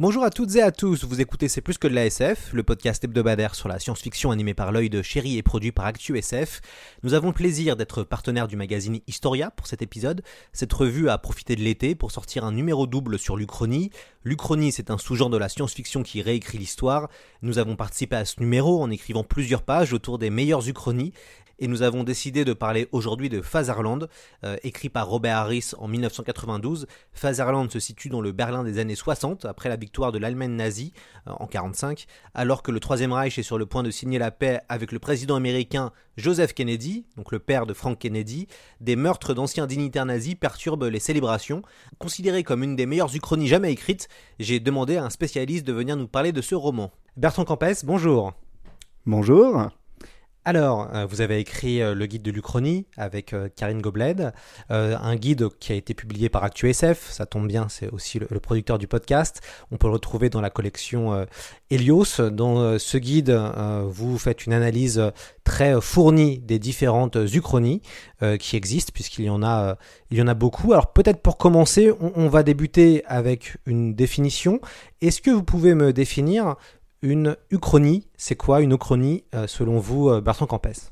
Bonjour à toutes et à tous, vous écoutez C'est plus que de la SF, le podcast hebdomadaire sur la science-fiction animé par l'œil de Chéri et produit par ActuSF. Nous avons le plaisir d'être partenaire du magazine Historia pour cet épisode. Cette revue a profité de l'été pour sortir un numéro double sur l'Uchronie. L'Uchronie, c'est un sous-genre de la science-fiction qui réécrit l'histoire. Nous avons participé à ce numéro en écrivant plusieurs pages autour des meilleures Uchronies et nous avons décidé de parler aujourd'hui de Fatherland, euh, écrit par Robert Harris en 1992. Fatherland se situe dans le Berlin des années 60, après la victoire de l'Allemagne nazie euh, en 45, alors que le Troisième Reich est sur le point de signer la paix avec le président américain Joseph Kennedy, donc le père de Frank Kennedy. Des meurtres d'anciens dignitaires nazis perturbent les célébrations. Considéré comme une des meilleures uchronies jamais écrites, j'ai demandé à un spécialiste de venir nous parler de ce roman. Bertrand Campès, bonjour. Bonjour. Alors, euh, vous avez écrit euh, le guide de l'Uchronie avec euh, Karine Gobled, un guide qui a été publié par ActuSF, ça tombe bien, c'est aussi le, producteur du podcast. On peut le retrouver dans la collection Helios. Dans ce guide, vous faites une analyse très fournie des différentes uchronies qui existent, puisqu'il y en a, beaucoup. Alors peut-être pour commencer, on va débuter avec une définition. Est-ce que vous pouvez me définir une uchronie. C'est quoi une uchronie euh, selon vous, euh, Bertrand Campès?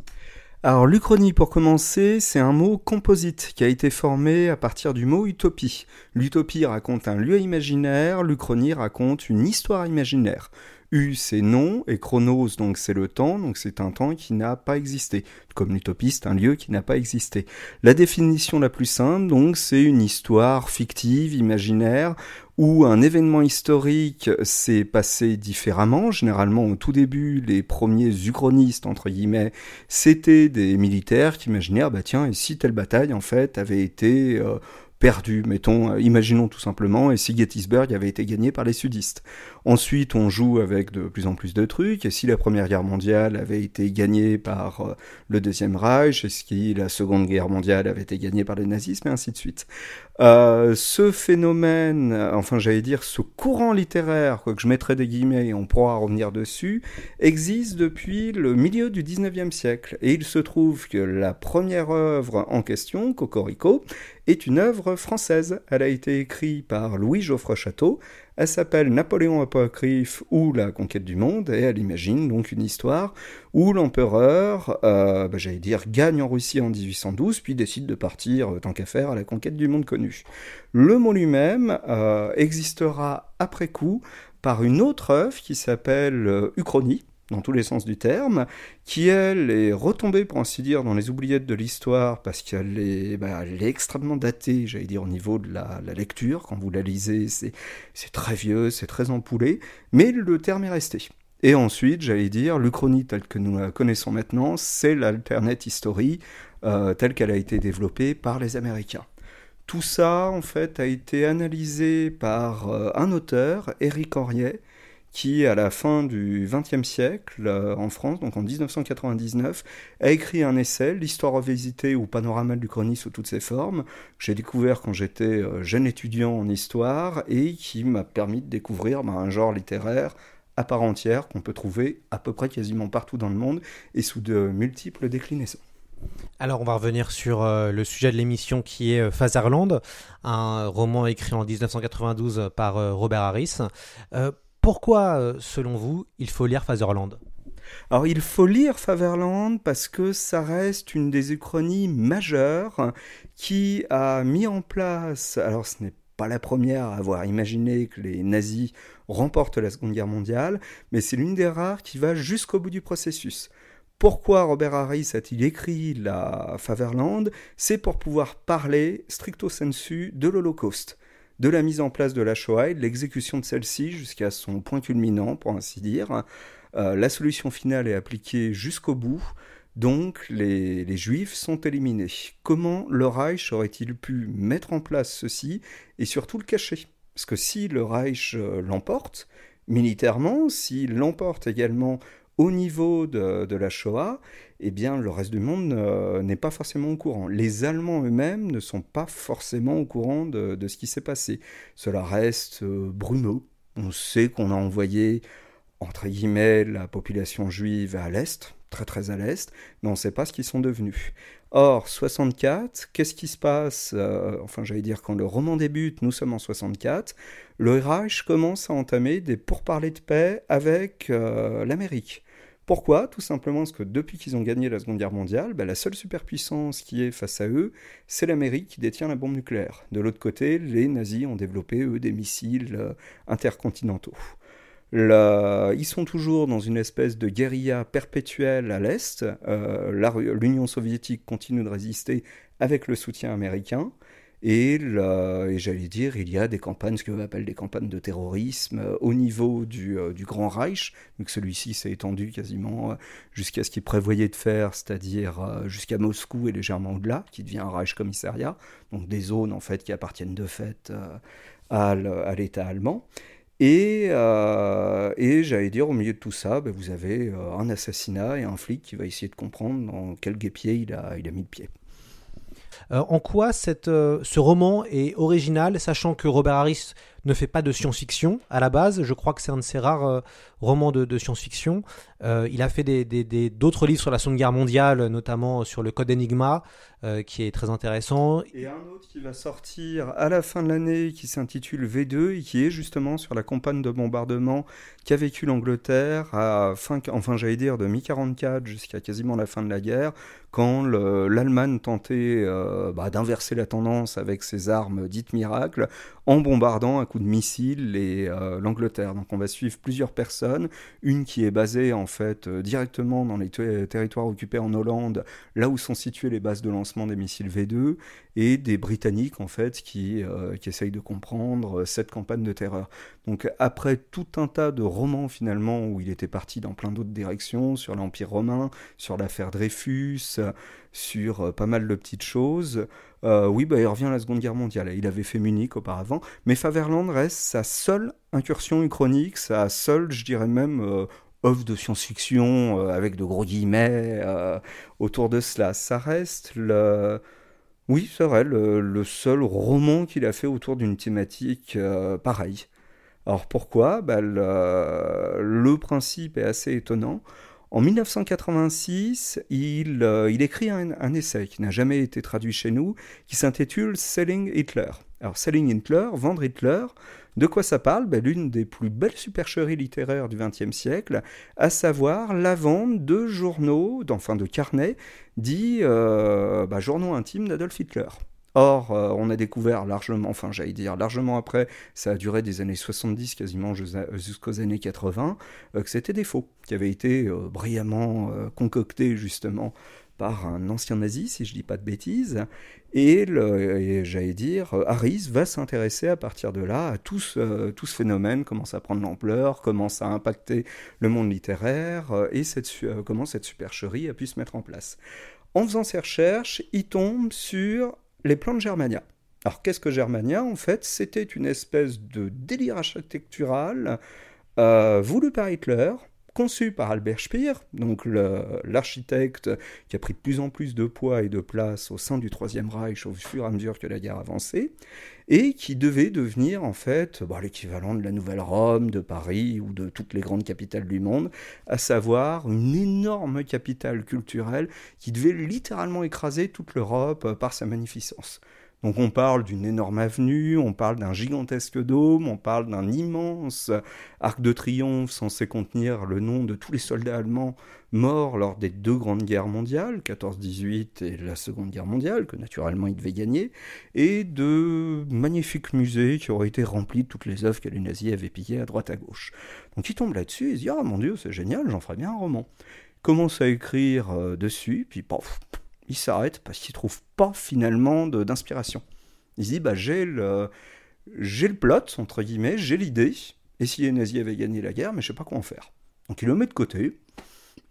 Alors l'Uchronie, pour commencer, c'est un mot composite qui a été formé à partir du mot utopie. L'utopie raconte un lieu imaginaire, l'Uchronie raconte une histoire imaginaire. U c'est non et chronos donc c'est le temps, donc c'est un temps qui n'a pas existé. Comme l'utopie c'est un lieu qui n'a pas existé. La définition la plus simple donc c'est une histoire fictive, imaginaire, où un événement historique s'est passé différemment. Généralement, au tout début, les premiers uchronistes, entre guillemets, c'était des militaires qui imaginèrent, bah tiens, et si telle bataille, en fait, avait été euh, perdue, mettons, euh, imaginons tout simplement, et si Gettysburg avait été gagné par les sudistes. Ensuite, on joue avec de plus en plus de trucs, et si la Première Guerre mondiale avait été gagnée par euh, le Deuxième Reich, et si la Seconde Guerre mondiale avait été gagnée par le nazisme, et ainsi de suite. Euh, ce phénomène, enfin j'allais dire ce courant littéraire, quoi que je mettrais des guillemets et on pourra revenir dessus, existe depuis le milieu du 19e siècle. Et il se trouve que la première œuvre en question, Cocorico, est une œuvre française. Elle a été écrite par Louis Geoffroy Château, elle s'appelle Napoléon Apocryphe ou la conquête du monde et elle imagine donc une histoire où l'empereur, euh, bah, j'allais dire, gagne en Russie en 1812 puis décide de partir euh, tant qu'à faire à la conquête du monde connu. Le mot lui-même euh, existera après coup par une autre œuvre qui s'appelle Uchronie dans tous les sens du terme, qui elle est retombée pour ainsi dire dans les oubliettes de l'histoire parce qu'elle est, bah, extrêmement datée, j'allais dire au niveau de la, lecture, quand vous la lisez c'est, très vieux, c'est très empoulé, mais le terme est resté. Et ensuite, j'allais dire, l'Uchronie telle que nous la connaissons maintenant, c'est l'alternate history euh, telle qu'elle a été développée par les Américains. Tout ça, en fait, a été analysé par euh, un auteur, Éric Henriet, qui, à la fin du XXe siècle, euh, en France, donc en 1999, a écrit un essai, L'histoire revisitée ou panorama du chronie sous toutes ses formes, que j'ai découvert quand j'étais euh, jeune étudiant en histoire et qui m'a permis de découvrir bah, un genre littéraire à part entière qu'on peut trouver à peu près quasiment partout dans le monde et sous de multiples déclinaisons. Alors on va revenir sur euh, le sujet de l'émission qui est euh, un roman écrit en 1992 par Robert Harris. Euh, pourquoi, selon vous, il faut lire Fatherland? Alors il faut lire Faverland parce que ça reste une des uchronies majeures qui a mis en place, alors ce n'est pas la première à avoir imaginé que les nazis remportent la Seconde Guerre mondiale, mais c'est l'une des rares qui va jusqu'au bout du processus. Pourquoi Robert Harris a-t-il écrit la Faverland C'est pour pouvoir parler stricto sensu de l'Holocauste. De la mise en place de la Shoah l'exécution de celle-ci jusqu'à son point culminant, pour ainsi dire. Euh, la solution finale est appliquée jusqu'au bout, donc les, les, Juifs sont éliminés. Comment le Reich aurait-il pu mettre en place ceci et surtout le cacher? Parce que si le Reich euh, l'emporte, militairement, s'il l'emporte également au niveau de, la Shoah, eh bien le reste du monde euh, n'est pas forcément au courant. Les Allemands eux-mêmes ne sont pas forcément au courant de, de ce qui s'est passé. Cela reste euh, Bruno. On sait qu'on a envoyé, entre guillemets, la population juive à l'Est, très très à l'Est, mais on ne sait pas ce qu'ils sont devenus. Or, 64, qu'est-ce qui se passe euh, Enfin, j'allais dire, quand le roman débute, nous sommes en 64, le Reich commence à entamer des pourparlers de paix avec euh, l'Amérique. Pourquoi? Tout simplement parce que depuis qu'ils ont gagné la Seconde Guerre mondiale, ben, la seule superpuissance qui est face à eux, c'est l'Amérique qui détient la bombe nucléaire. De l'autre côté, les nazis ont développé, eux, des missiles euh, intercontinentaux. Ils sont toujours dans une espèce de guérilla perpétuelle à l'Est. Euh, L'Union soviétique continue de résister avec le soutien américain. Et, j'allais dire, il y a des campagnes, ce que appelle des campagnes de terrorisme euh, au niveau du, euh, Grand Reich, que celui-ci s'est étendu quasiment euh, jusqu'à ce qu'il prévoyait de faire, c'est-à-dire jusqu'à Moscou et légèrement au-delà, qui devient un Reich commissariat, donc des zones en fait qui appartiennent de fait à, l'État allemand. Et, j'allais dire, au milieu de tout ça, ben, vous avez un assassinat et un flic qui va essayer de comprendre dans quel guépier il il a mis le pied. Euh, en quoi cette, euh, ce roman est original, sachant que Robert Harris ne fait pas de science-fiction à la base. Je crois que c'est un de ses rares euh, romans de, science-fiction. Euh, il a fait d'autres des, livres sur la Seconde Guerre mondiale, notamment sur le Code Enigma, euh, qui est très intéressant. Et un autre qui va sortir à la fin de l'année, qui s'intitule V2, et qui est justement sur la campagne de bombardement qu'a vécu l'Angleterre fin, enfin j'allais dire de mi-44 jusqu'à quasiment la fin de la guerre, quand l'Allemagne tentait bah, d'inverser la tendance avec ses armes dites miracles, en bombardant à coups de missiles l'Angleterre. Donc on va suivre plusieurs personnes, une qui est basée en fait euh, directement dans les territoires occupés en Hollande, là où sont situées les bases de lancement des missiles V2, et des Britanniques en fait qui, euh, qui essayent de comprendre cette campagne de terreur. Donc après tout un tas de romans finalement où il était parti dans plein d'autres directions, sur l'Empire romain, sur l'affaire Dreyfus, sur euh, pas mal de petites choses, euh, oui, bah, il revient à la Seconde Guerre mondiale. Il avait fait Munich auparavant, mais Faverland reste sa seule incursion uchronique, sa seule, je dirais même, euh, œuvre de science-fiction euh, avec de gros guillemets euh, autour de cela. Ça reste le. Oui, c'est vrai, le, seul roman qu'il a fait autour d'une thématique euh, pareille. Alors pourquoi? Bah, le, principe est assez étonnant. En 1986, il, euh, il écrit un, un, essai qui n'a jamais été traduit chez nous, qui s'intitule Selling Hitler. Alors Selling Hitler, vendre Hitler, de quoi ça parle? Ben, L'une des plus belles supercheries littéraires du XXe siècle, à savoir la vente de journaux, enfin de carnets, dits euh, bah, journaux intimes d'Adolf Hitler. Or, euh, on a découvert largement, enfin j'allais dire largement après, ça a duré des années 70 quasiment jusqu'aux années 80, euh, que c'était des faux, qui avaient été brillamment concoctés justement par un ancien nazi, si je dis pas de bêtises, et, j'allais dire, Harris va s'intéresser à partir de là à tout ce, phénomène, comment ça prend de l'ampleur, comment ça a impacté le monde littéraire, et cette, comment cette supercherie a pu se mettre en place. En faisant ses recherches, il tombe sur les plans de Germania. Alors qu'est-ce que Germania? En fait, c'était une espèce de délire architectural euh, voulu par Hitler, conçu par Albert Speer, l'architecte qui a pris de plus en plus de poids et de place au sein du Troisième Reich au fur et à mesure que la guerre avançait, et qui devait devenir en fait bon, l'équivalent de la Nouvelle Rome, de Paris ou de toutes les grandes capitales du monde, à savoir une énorme capitale culturelle qui devait littéralement écraser toute l'Europe par sa magnificence. Donc on parle d'une énorme avenue, on parle d'un gigantesque dôme, on parle d'un immense arc de triomphe censé contenir le nom de tous les soldats allemands morts lors des deux grandes guerres mondiales, 14-18 et la Seconde Guerre mondiale, que naturellement il devait gagner, et de magnifiques musées qui auraient été remplis de toutes les œuvres que les nazis avaient pillées à droite à gauche. Donc il tombe là-dessus et se dit Ah mon dieu, c'est génial, j'en ferai bien un roman. Commence à écrire euh, dessus, puis paf, il s'arrête parce qu'il trouve pas finalement d'inspiration. Il se dit bah j'ai le j'ai le plot, entre guillemets, j'ai l'idée, et si les nazis avaient gagné la guerre, mais je sais pas quoi en faire. Donc il le met de côté,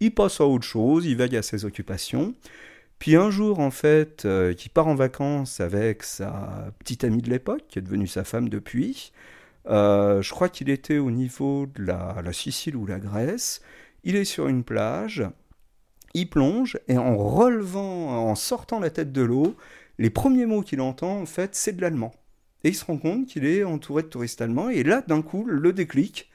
il passe à autre chose, il veille à ses occupations. Puis un jour, en fait, euh, qui part en vacances avec sa petite amie de l'époque, qui est devenue sa femme depuis. Euh, je crois qu'il était au niveau de la, la, Sicile ou la Grèce. Il est sur une plage, il plonge, et en relevant, en sortant la tête de l'eau, les premiers mots qu'il entend, en fait, c'est de l'allemand. Et il se rend compte qu'il est entouré de touristes allemands, et là, d'un coup, le déclic.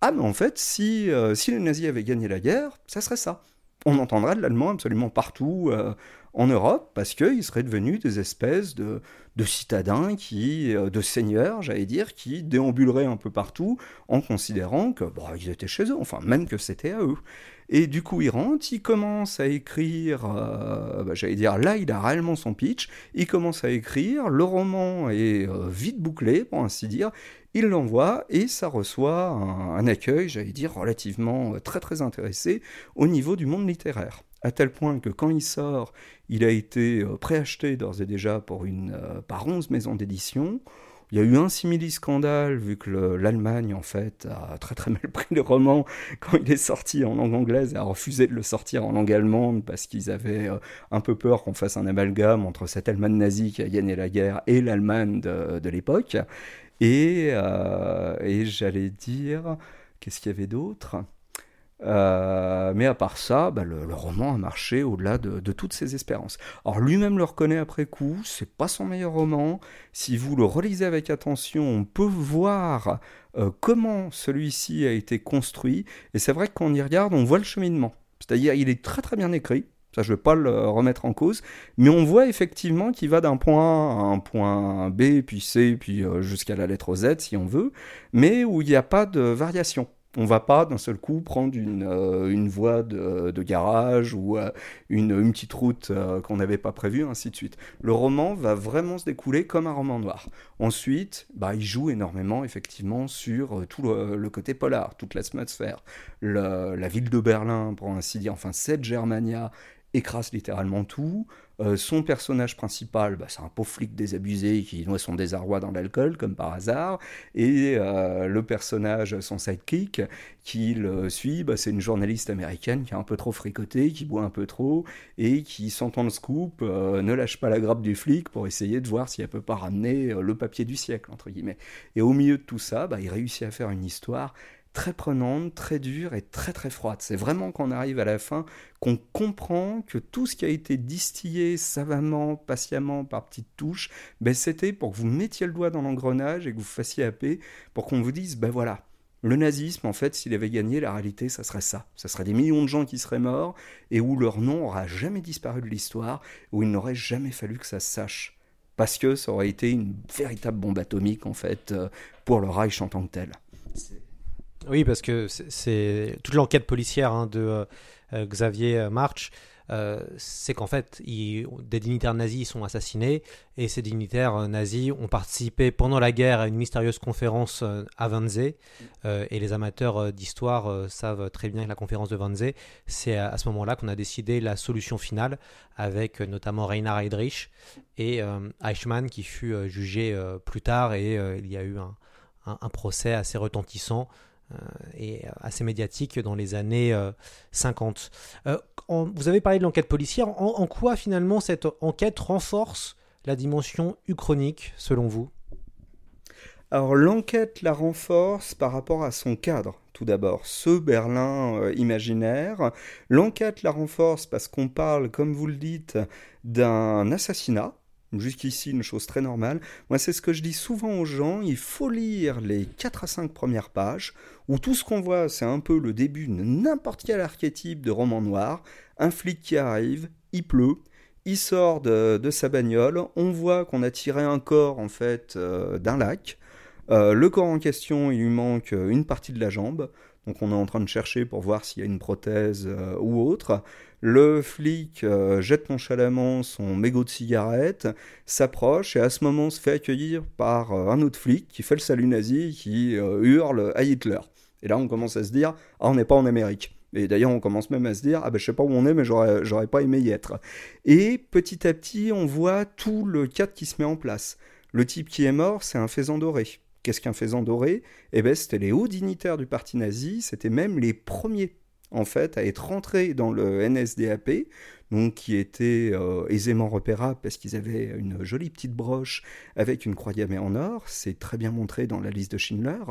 Ah, mais en fait, si, euh, si les nazis avaient gagné la guerre, ça serait ça on entendrait de l'allemand absolument partout euh, en Europe parce qu'ils seraient devenus des espèces de, de citadins qui, euh, de seigneurs, j'allais dire, qui déambuleraient un peu partout en considérant que bah, ils étaient chez eux, enfin même que c'était à eux. Et du coup, il rentre, il commence à écrire, euh, bah, j'allais dire, là, il a réellement son pitch, il commence à écrire, le roman est vite bouclé, pour ainsi dire, il l'envoie et ça reçoit un accueil, j'allais dire, relativement très très intéressé au niveau du monde littéraire. À tel point que quand il sort, il a été préacheté d'ores et déjà pour une, par 11 maisons d'édition. Il y a eu un simili-scandale, vu que l'Allemagne, en fait, a très très mal pris le roman quand il est sorti en langue anglaise et a refusé de le sortir en langue allemande parce qu'ils avaient un peu peur qu'on fasse un amalgame entre cette Allemagne nazie qui a gagné la guerre et l'Allemagne de, l'époque. Et, euh, et j'allais dire, qu'est-ce qu'il y avait d'autre? Euh, mais à part ça, bah, le, roman a marché au-delà de, toutes ses espérances. Alors lui-même le reconnaît après coup, c'est pas son meilleur roman. Si vous le relisez avec attention, on peut voir euh, comment celui-ci a été construit. Et c'est vrai que quand on y regarde, on voit le cheminement. C'est-à-dire, il est très très bien écrit. Ça, je ne vais pas le remettre en cause. Mais on voit effectivement qu'il va d'un point à un point B, puis C, puis euh, jusqu'à la lettre Z, si on veut, mais où il n'y a pas de variation. On va pas d'un seul coup prendre une, euh, une voie de, de, garage ou euh, une, une, petite route euh, qu'on n'avait pas prévue, ainsi de suite. Le roman va vraiment se découler comme un roman noir. Ensuite, bah, il joue énormément effectivement sur tout le, côté polar, toute l'atmosphère. La ville de Berlin, pour ainsi dire, enfin cette Germania écrase littéralement tout. Euh, son personnage principal, bah, c'est un pauvre flic désabusé qui noie son désarroi dans l'alcool, comme par hasard. Et euh, le personnage, son sidekick, qui le suit, bah, c'est une journaliste américaine qui a un peu trop fricoté, qui boit un peu trop, et qui, sentant le scoop, euh, ne lâche pas la grappe du flic pour essayer de voir si elle peut pas ramener le papier du siècle, entre guillemets. Et au milieu de tout ça, bah, il réussit à faire une histoire très prenante, très dure et très très froide. C'est vraiment quand on arrive à la fin qu'on comprend que tout ce qui a été distillé savamment, patiemment, par petites touches, ben c'était pour que vous mettiez le doigt dans l'engrenage et que vous fassiez paix, pour qu'on vous dise, ben voilà, le nazisme, en fait, s'il avait gagné, la réalité, ça serait ça. Ça serait des millions de gens qui seraient morts et où leur nom aura jamais disparu de l'histoire, où il n'aurait jamais fallu que ça se sache. Parce que ça aurait été une véritable bombe atomique, en fait, euh, pour le Reich en tant que tel. Oui, parce que c'est toute l'enquête policière hein, de euh, Xavier March. Euh, c'est qu'en fait, des dignitaires nazis sont assassinés et ces dignitaires nazis ont participé pendant la guerre à une mystérieuse conférence à Wannsee. Euh, et les amateurs d'histoire savent très bien que la conférence de Wannsee, c'est à, ce moment-là qu'on a décidé la solution finale avec notamment Reinhard Heydrich et Eichmann qui fut jugé plus tard et il y a eu un procès assez retentissant et assez médiatique dans les années 50. Euh, en, vous avez parlé de l'enquête policière. En, quoi finalement cette enquête renforce la dimension uchronique selon vous? Alors l'enquête la renforce par rapport à son cadre. Tout d'abord, ce Berlin euh, imaginaire. L'enquête la renforce parce qu'on parle, comme vous le dites, d'un assassinat Jusqu'ici, une chose très normale. Moi, c'est ce que je dis souvent aux gens. Il faut lire les 4 à 5 premières pages, où tout ce qu'on voit, c'est un peu le début de n'importe quel archétype de roman noir. Un flic qui arrive, il pleut, il sort de, sa bagnole, on voit qu'on a tiré un corps, en fait, euh, d'un lac. Euh, le corps en question, il lui manque une partie de la jambe. Donc on est en train de chercher pour voir s'il y a une prothèse euh, ou autre. Le flic euh, jette nonchalamment son mégot de cigarette, s'approche et à ce moment se fait accueillir par euh, un autre flic qui fait le salut nazi, qui euh, hurle à Hitler. Et là on commence à se dire, ah on n'est pas en Amérique. Et d'ailleurs, on commence même à se dire, ah ben je sais pas où on est, mais j'aurais pas aimé y être. Et petit à petit, on voit tout le cadre qui se met en place. Le type qui est mort, c'est un faisan doré. Qu'est-ce qu'un faisan doré? Eh bien, c'était les hauts dignitaires du parti nazi, c'était même les premiers, en fait, à être rentrés dans le NSDAP, donc qui étaient euh, aisément repérables parce qu'ils avaient une jolie petite broche avec une croix gammée en or. C'est très bien montré dans la liste de Schindler.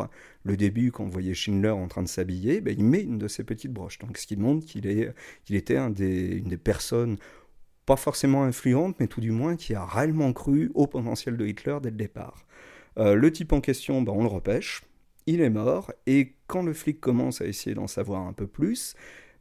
Le début, quand on voyait Schindler en train de s'habiller, ben, il met une de ces petites broches. Donc, ce qui montre qu'il qu'il était une des personnes pas forcément influentes, mais tout du moins qui a réellement cru au potentiel de Hitler dès le départ. Euh, le type en question, ben, on le repêche, il est mort, et quand le flic commence à essayer d'en savoir un peu plus,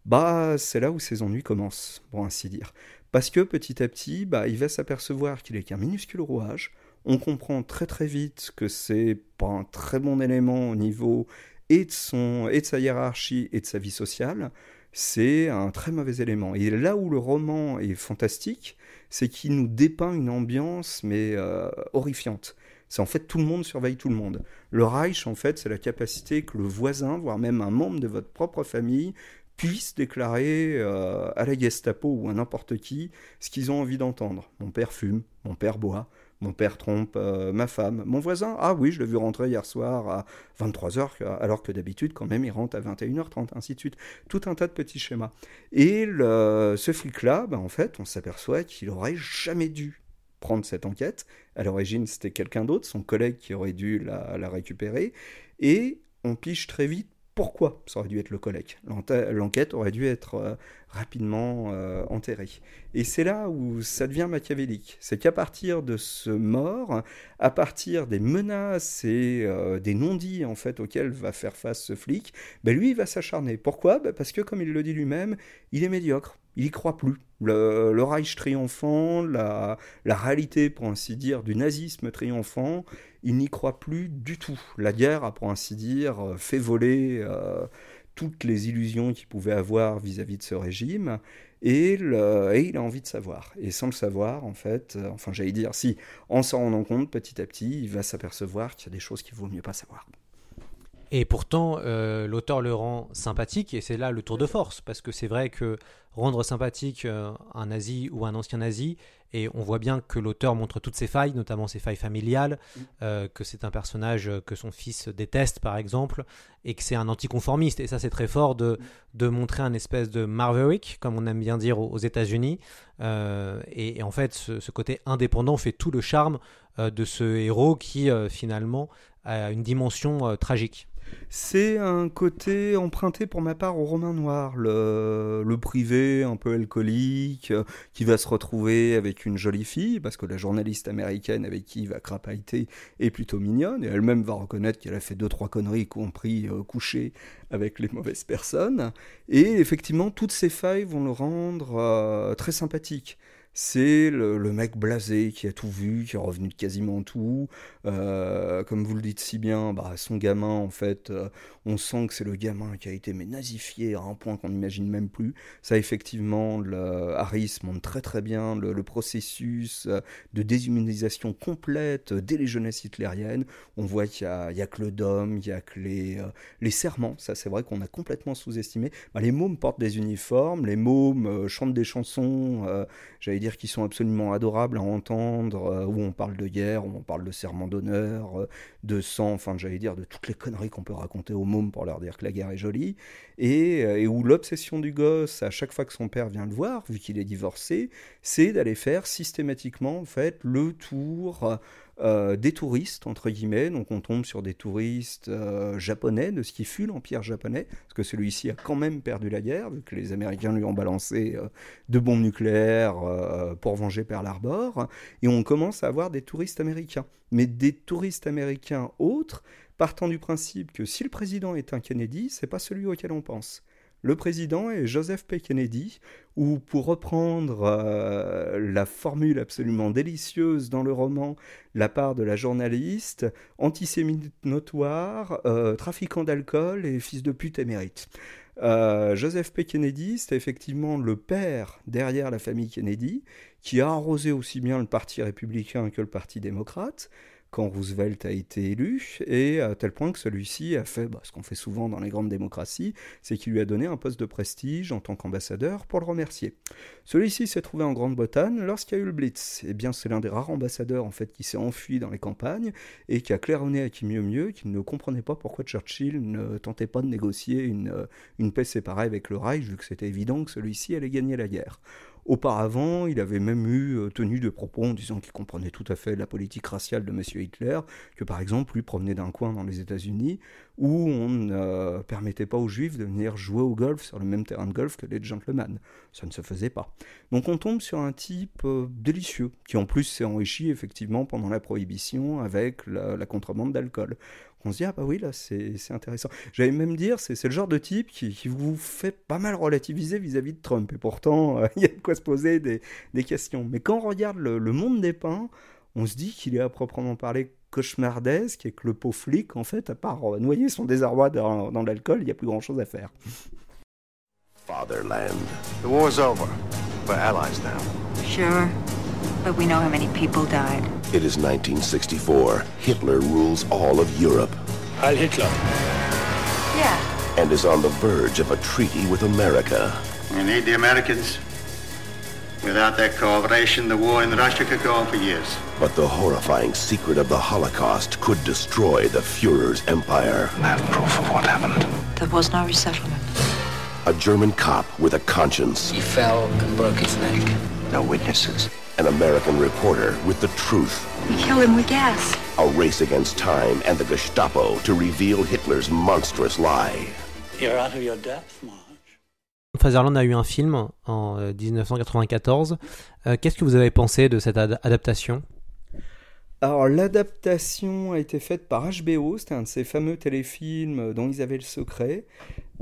bah c'est là où ses ennuis commencent, pour ainsi dire. Parce que petit à petit, bah, il va s'apercevoir qu'il est qu'un minuscule rouage, on comprend très très vite que c'est pas un très bon élément au niveau et de, sa hiérarchie et de sa vie sociale, c'est un très mauvais élément. Et là où le roman est fantastique, c'est qu'il nous dépeint une ambiance mais euh, horrifiante. C'est en fait tout le monde surveille tout le monde. Le Reich, en fait, c'est la capacité que le voisin, voire même un membre de votre propre famille, puisse déclarer euh, à la Gestapo ou à n'importe qui ce qu'ils ont envie d'entendre. Mon père fume, mon père boit, mon père trompe euh, ma femme. Mon voisin, ah oui, je l'ai vu rentrer hier soir à 23h, alors que d'habitude, quand même, il rentre à 21h30, ainsi de suite. Tout un tas de petits schémas. Et ce flic-là, ben, en fait, on s'aperçoit qu'il aurait jamais dû prendre cette enquête. À l'origine, c'était quelqu'un d'autre, son collègue qui aurait dû la, récupérer. Et on piche très vite pourquoi ça aurait dû être le collègue. L'enquête aurait dû être euh, rapidement euh, enterrée. Et c'est là où ça devient machiavélique. C'est qu'à partir de ce mort, à partir des menaces et euh, des non-dits en fait auxquels va faire face ce flic, ben lui il va s'acharner. Pourquoi? Ben Parce que comme il le dit lui-même, il est médiocre il y croit plus. Le, Reich triomphant, la, réalité, pour ainsi dire, du nazisme triomphant, il n'y croit plus du tout. La guerre a, pour ainsi dire, fait voler euh, toutes les illusions qu'il pouvait avoir vis-à-vis de ce régime, et, il a envie de savoir. Et sans le savoir, en fait, euh, enfin j'allais dire, si, en s'en rendant compte, petit à petit, il va s'apercevoir qu'il y a des choses qu'il vaut mieux pas savoir. Et pourtant, euh, l'auteur le rend sympathique, et c'est là le tour de force, parce que c'est vrai que rendre sympathique euh, un nazi ou un ancien nazi, et on voit bien que l'auteur montre toutes ses failles, notamment ses failles familiales, mm. euh, que c'est un personnage que son fils déteste par exemple, et que c'est un anticonformiste. Et ça c'est très fort de, mm. de montrer un espèce de Marverick, comme on aime bien dire aux, États-Unis. Euh, et, en fait, ce, côté indépendant fait tout le charme de ce héros qui finalement a une dimension tragique. C'est un côté emprunté pour ma part au roman noir, le, privé un peu alcoolique, euh, qui va se retrouver avec une jolie fille, parce que la journaliste américaine avec qui il va crapailler est plutôt mignonne, et elle-même va reconnaître qu'elle a fait deux trois conneries, compris euh, coucher avec les mauvaises personnes. Et effectivement, toutes ces failles vont le rendre euh, très sympathique c'est le, mec blasé qui a tout vu, qui est revenu de quasiment tout. Euh, comme vous le dites si bien, bah, son gamin, en fait, euh, on sent que c'est le gamin qui a été mais nazifié à un point qu'on n'imagine même plus. Ça, effectivement, le, Harris montre très très bien le, processus euh, de déshumanisation complète dès les jeunesses hitlériennes. On voit qu'il n'y a, que le dôme, il n'y a que les, les serments. Ça, c'est vrai qu'on a complètement sous-estimé. Bah, les mômes portent des uniformes, les mômes chantent des chansons, j'allais dire, qui sont absolument adorables à entendre, euh, où on parle de guerre, où on parle de serment d'honneur, euh, de sang, enfin j'allais dire de toutes les conneries qu'on peut raconter aux mômes pour leur dire que la guerre est jolie, et, euh, et où l'obsession du gosse, à chaque fois que son père vient le voir, vu qu'il est divorcé, c'est d'aller faire systématiquement en le tour euh, des touristes, entre guillemets. Donc on tombe sur des touristes euh, japonais, de ce qui fut l'Empire japonais, parce que celui-ci a quand même perdu la guerre, vu que les Américains lui ont balancé euh, de bombes nucléaires pour venger Pearl Harbor. Et on commence à avoir des touristes américains. Mais des touristes américains autres, partant du principe que si le président est un Kennedy, c'est pas celui auquel on pense. Le président est Joseph P. Kennedy, ou pour reprendre euh, la formule absolument délicieuse dans le roman, la part de la journaliste, antisémite notoire, euh, trafiquant d'alcool et fils de pute émérite. Euh, Joseph P. Kennedy, c'est effectivement le père derrière la famille Kennedy, qui a arrosé aussi bien le Parti républicain que le Parti démocrate. Quand Roosevelt a été élu, et à tel point que celui-ci a fait bah, ce qu'on fait souvent dans les grandes démocraties, c'est qu'il lui a donné un poste de prestige en tant qu'ambassadeur pour le remercier. Celui-ci s'est trouvé en Grande-Bretagne lorsqu'il y a eu le Blitz. Eh bien, c'est l'un des rares ambassadeurs en fait qui s'est enfui dans les campagnes et qui a claironné à qui mieux mieux qu'il ne comprenait pas pourquoi Churchill ne tentait pas de négocier une, une paix séparée avec le Reich, vu que c'était évident que celui-ci allait gagner la guerre. Auparavant, il avait même eu euh, tenu de propos en disant qu'il comprenait tout à fait la politique raciale de M. Hitler, que par exemple, lui promenait d'un coin dans les États-Unis où on ne permettait pas aux juifs de venir jouer au golf sur le même terrain de golf que les gentlemen. Ça ne se faisait pas. Donc on tombe sur un type euh, délicieux, qui en plus s'est enrichi effectivement pendant la prohibition avec la contrebande d'alcool on se dit, ah bah oui, là, c'est intéressant. J'allais même dire, c'est le genre de type qui, qui, vous fait pas mal relativiser vis-à-vis de Trump. Et pourtant, euh, il y a de quoi se poser des, des, questions. Mais quand on regarde le, le monde des pins, on se dit qu'il est à proprement parler cauchemardesque et que le pauvre flic, en fait, à part euh, noyer son désarroi dans, dans l'alcool, il n'y a plus grand-chose à faire. Fatherland. The war's over. We're allies now. Sure. But we know how many people died. It is 1964. Hitler rules all of Europe. Heil Hitler. Yeah. And is on the verge of a treaty with America. We need the Americans. Without their cooperation, the war in Russia could go on for years. But the horrifying secret of the Holocaust could destroy the Fuhrer's empire. I have proof of what happened. There was no resettlement. A German cop with a conscience. He fell and broke his neck. No witnesses. An American reporter with the truth. We killed him with gas. A race against time and the Gestapo to reveal Hitler's monstrous lie. You're out of your depth, Marge. Fatherland a eu un film en 1994. Euh, Qu'est-ce que vous avez pensé de cette ad adaptation? Alors l'adaptation a été faite par HBO, c'était un de ces fameux téléfilms dont ils avaient le secret.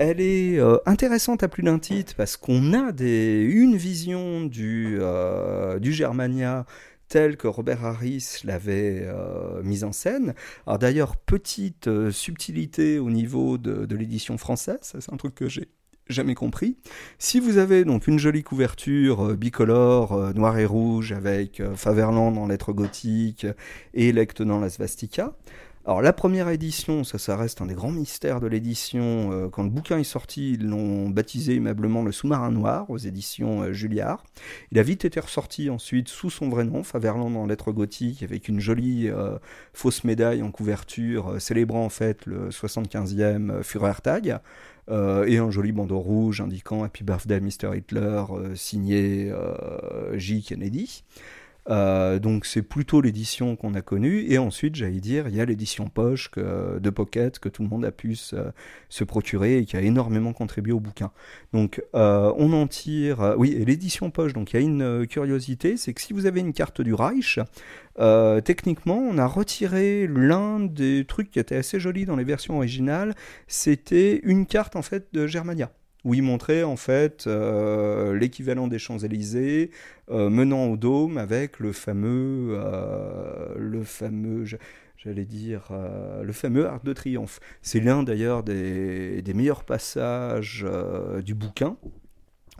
Elle est euh, intéressante à plus d'un titre parce qu'on a des, une vision du, euh, du Germania tel que Robert Harris l'avait euh, mise en scène. Alors d'ailleurs, petite subtilité au niveau de, l'édition française, ça c'est un truc que j'ai jamais compris. Si vous avez donc une jolie couverture bicolore, euh, noir et rouge, avec Faverland en lettres gothiques et Lecte dans la svastika, alors la première édition, ça, ça reste un des grands mystères de l'édition. Euh, quand le bouquin est sorti, ils l'ont baptisé aimablement le sous-marin noir aux éditions euh, Julliard. Il a vite été ressorti ensuite sous son vrai nom, Faverland en lettres gothiques, avec une jolie euh, fausse médaille en couverture, euh, célébrant en fait le 75e Führertag. Euh, et un joli bandeau rouge indiquant Happy Birthday Mr. Hitler, signé J. Kennedy. Euh, donc c'est plutôt l'édition qu'on a connue. Et ensuite, j'allais dire, il y a l'édition poche de Pocket que tout le monde a pu se, procurer et qui a énormément contribué au bouquin. Donc euh, on en tire... Euh, oui, et l'édition poche, donc il y a une curiosité, c'est que si vous avez une carte du Reich, techniquement, on a retiré l'un des trucs qui était assez joli dans les versions originales, c'était une carte en fait de Germania où il montrait en fait euh, l'équivalent des Champs-Élysées euh, menant au dôme avec le fameux, euh, le fameux, j'allais dire, le fameux Arc de Triomphe. C'est l'un d'ailleurs des, meilleurs passages du bouquin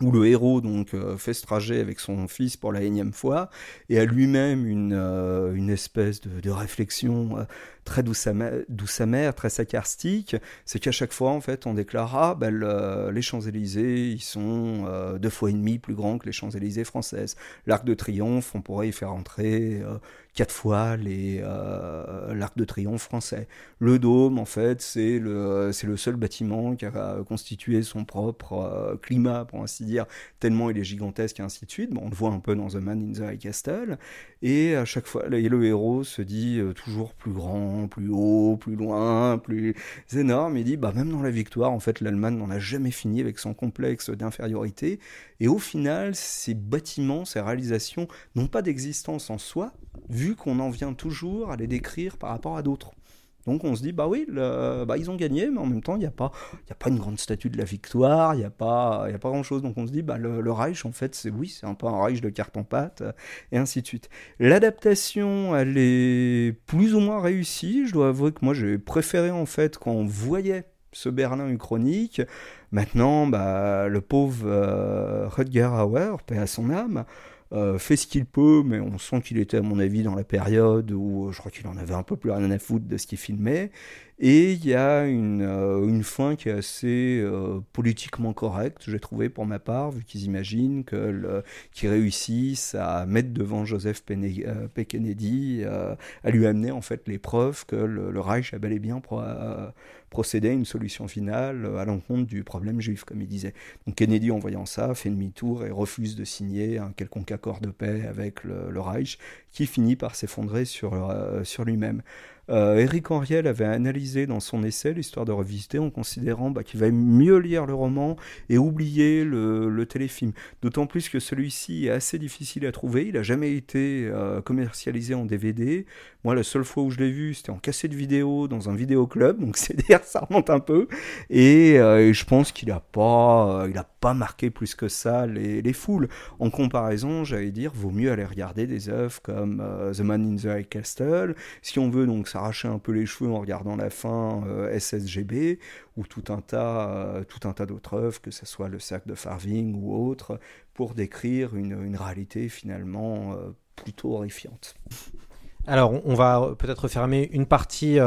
où le héros donc fait ce trajet avec son fils pour la énième fois et a lui-même une, une espèce de, réflexion très douce amère, douce amère, très sarcastique, c'est qu'à chaque fois en fait on déclare ah ben le, les Champs-Élysées ils sont euh, deux fois et demi plus grands que les Champs-Élysées françaises. L'Arc de Triomphe on pourrait y faire entrer euh, quatre fois euh, l'arc de triomphe français. Le dôme, en fait, c'est le le seul bâtiment qui a constitué son propre climat, pour ainsi dire, tellement il est gigantesque et ainsi de suite. Bon, on le voit un peu dans The Man in the High Castle. Et à chaque fois, et le héros se dit toujours plus grand, plus haut, plus loin, plus énorme. Il dit, bah même dans la victoire, en fait, l'Allemagne n'en a jamais fini avec son complexe d'infériorité. Et au final, ces bâtiments, ces réalisations n'ont pas d'existence en soi, vu qu'on en vient toujours à les décrire par rapport à d'autres. Donc on se dit, bah oui, bah ils ont gagné, mais en même temps, il n'y a, pas, a pas une grande statue de la victoire, il n'y a pas, y a pas grand-chose. Donc on se dit, bah le, le Reich, en fait, c'est oui, c'est un peu un Reich de carte en pâte, et ainsi de suite. L'adaptation, elle est plus ou moins réussie. Je dois avouer que moi, j'ai préféré, en fait, quand on voyait ce Berlin uchronique. Maintenant, bah, le pauvre euh, Rutger Hauer, paix à son âme, euh, fait ce qu'il peut, mais on sent qu'il était, à mon avis, dans la période où euh, je crois qu'il en avait un peu plus rien à foutre de ce qu'il filmait. Et il y a une, euh, fin qui est assez politiquement correcte, j'ai trouvé pour ma part, vu qu'ils imaginent qu'ils réussissent à mettre devant Joseph P. Kennedy, à lui amener en fait les preuves que le, Reich a bel et bien procédé à une solution finale à l'encontre du problème juif, comme il disait. Donc Kennedy, en voyant ça, fait demi-tour et refuse de signer un quelconque accord de paix avec le, Reich, qui finit par s'effondrer euh, sur lui-même. Euh, Éric Henriel avait analysé dans son essai l'histoire de revisiter en considérant bah, qu'il va mieux lire le roman et oublier le, téléfilm. D'autant plus que celui-ci est assez difficile à trouver. Il n'a jamais été euh, commercialisé en DVD. Moi, la seule fois où je l'ai vu, c'était en cassette vidéo dans un vidéoclub. Donc, c'est dire, ça remonte un peu. Et, euh, je pense qu'il n'a pas, a pas marqué plus que ça les, les foules. En comparaison, j'allais dire, vaut mieux aller regarder des œuvres comme The Man in the High Castle. Si on veut donc s'arracher un peu les cheveux en regardant la fin euh, SSGB ou tout un tas, euh, tout un tas d'autres œuvres, que ce soit le cercle de Farving ou autre, pour décrire une, réalité finalement euh, plutôt horrifiante. Alors, on va peut-être fermer une partie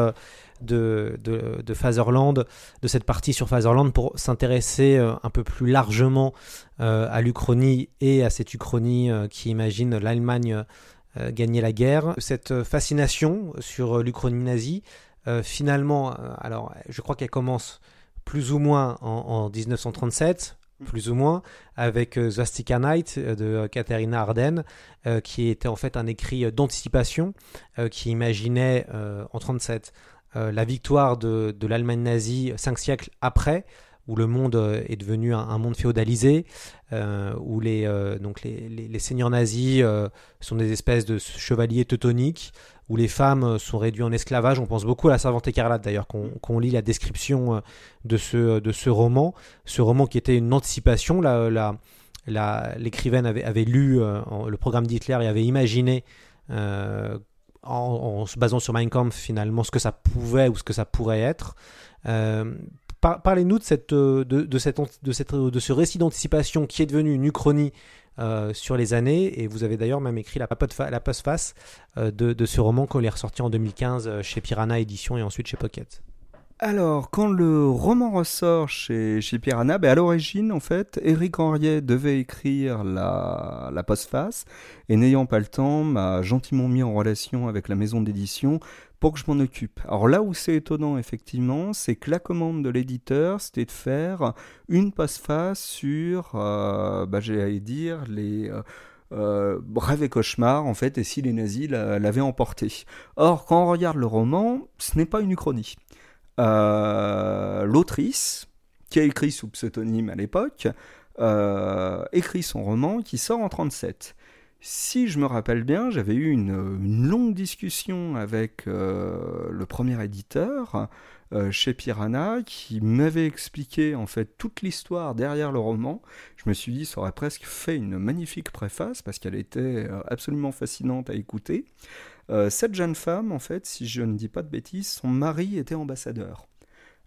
de, de, de, Fatherland, de cette partie sur Fatherland, pour s'intéresser un peu plus largement à l'Uchronie et à cette Uchronie qui imagine l'Allemagne gagner la guerre. Cette fascination sur l'Uchronie nazie, euh, finalement, euh, alors je crois qu'elle commence plus ou moins en, 1937, plus ou moins, avec Zwastika Night de Katharina Arden, qui était en fait un écrit d'anticipation qui imaginait en 37 la victoire de, de l'Allemagne nazie cinq siècles après, où le monde euh, est devenu un, monde féodalisé, euh, où les, euh, donc les, seigneurs nazis sont des espèces de chevaliers teutoniques, où les femmes sont réduites en esclavage. On pense beaucoup à la servante écarlate d'ailleurs, qu'on lit la description de ce, de ce roman, ce roman qui était une anticipation. L'écrivaine avait, lu le programme d'Hitler et avait imaginé en, se basant sur Mein Kampf finalement ce que ça pouvait ou ce que ça pourrait être. Parlez-nous de, euh, ce récit d'anticipation qui est devenu une uchronie euh, sur les années, et vous avez d'ailleurs même écrit la, la postface euh, de, ce roman qu'on est ressorti en 2015 chez Piranha Édition et ensuite chez Pocket. Alors, quand le roman ressort chez, chez Piranha, ben à l'origine, en fait, Eric Henriet devait écrire la, la postface, et n'ayant pas le temps, m'a gentiment mis en relation avec la maison d'édition pour que je m'en occupe. Alors là où c'est étonnant, effectivement, c'est que la commande de l'éditeur, c'était de faire une passe-face sur, euh, bah, j'allais dire, les... Euh, euh, rêves et cauchemars en fait et si les nazis l'avaient emporté. Or quand on regarde le roman, ce n'est pas une uchronie. Euh, l'autrice, qui a écrit sous pseudonyme à l'époque, écrit son roman qui sort en 37 si je me rappelle bien, j'avais eu une, longue discussion avec euh, le premier éditeur euh, chez Piranha qui m'avait expliqué en fait toute l'histoire derrière le roman. Je me suis dit, ça aurait presque fait une magnifique préface parce qu'elle était euh, absolument fascinante à écouter. Cette jeune femme, en fait, si je ne dis pas de bêtises, son mari était ambassadeur.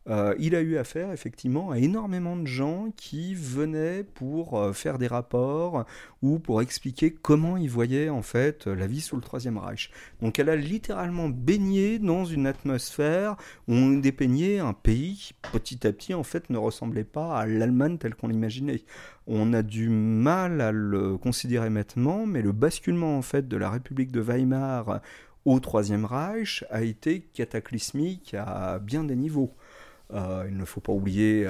Euh, il a eu affaire effectivement à énormément de gens qui venaient pour euh, faire des rapports ou pour expliquer comment ils voyaient en fait la vie sous le Troisième Reich. Donc elle a littéralement baigné dans une atmosphère où on dépeignait un pays qui petit à petit en fait ne ressemblait pas à l'Allemagne telle qu'on l'imaginait. On a du mal à le considérer maintenant, mais le basculement en fait de la République de Weimar au Troisième Reich a été cataclysmique à bien des niveaux. Euh, il ne faut pas oublier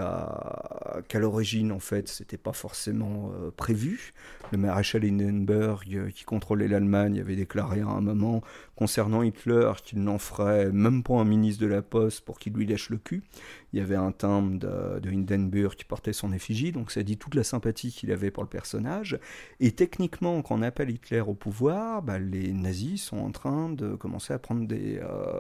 qu'à l'origine, en fait, c'était pas forcément euh, prévu. Le maréchal Hindenburg, euh, qui contrôlait l'Allemagne, avait déclaré à un moment concernant Hitler qu'il n'en ferait même pas un ministre de la Poste pour qu'il lui lèche le cul. Il y avait un timbre de, Hindenburg qui portait son effigie, donc ça dit toute la sympathie qu'il avait pour le personnage. Et techniquement, quand on appelle Hitler au pouvoir, bah, les nazis sont en train de commencer à prendre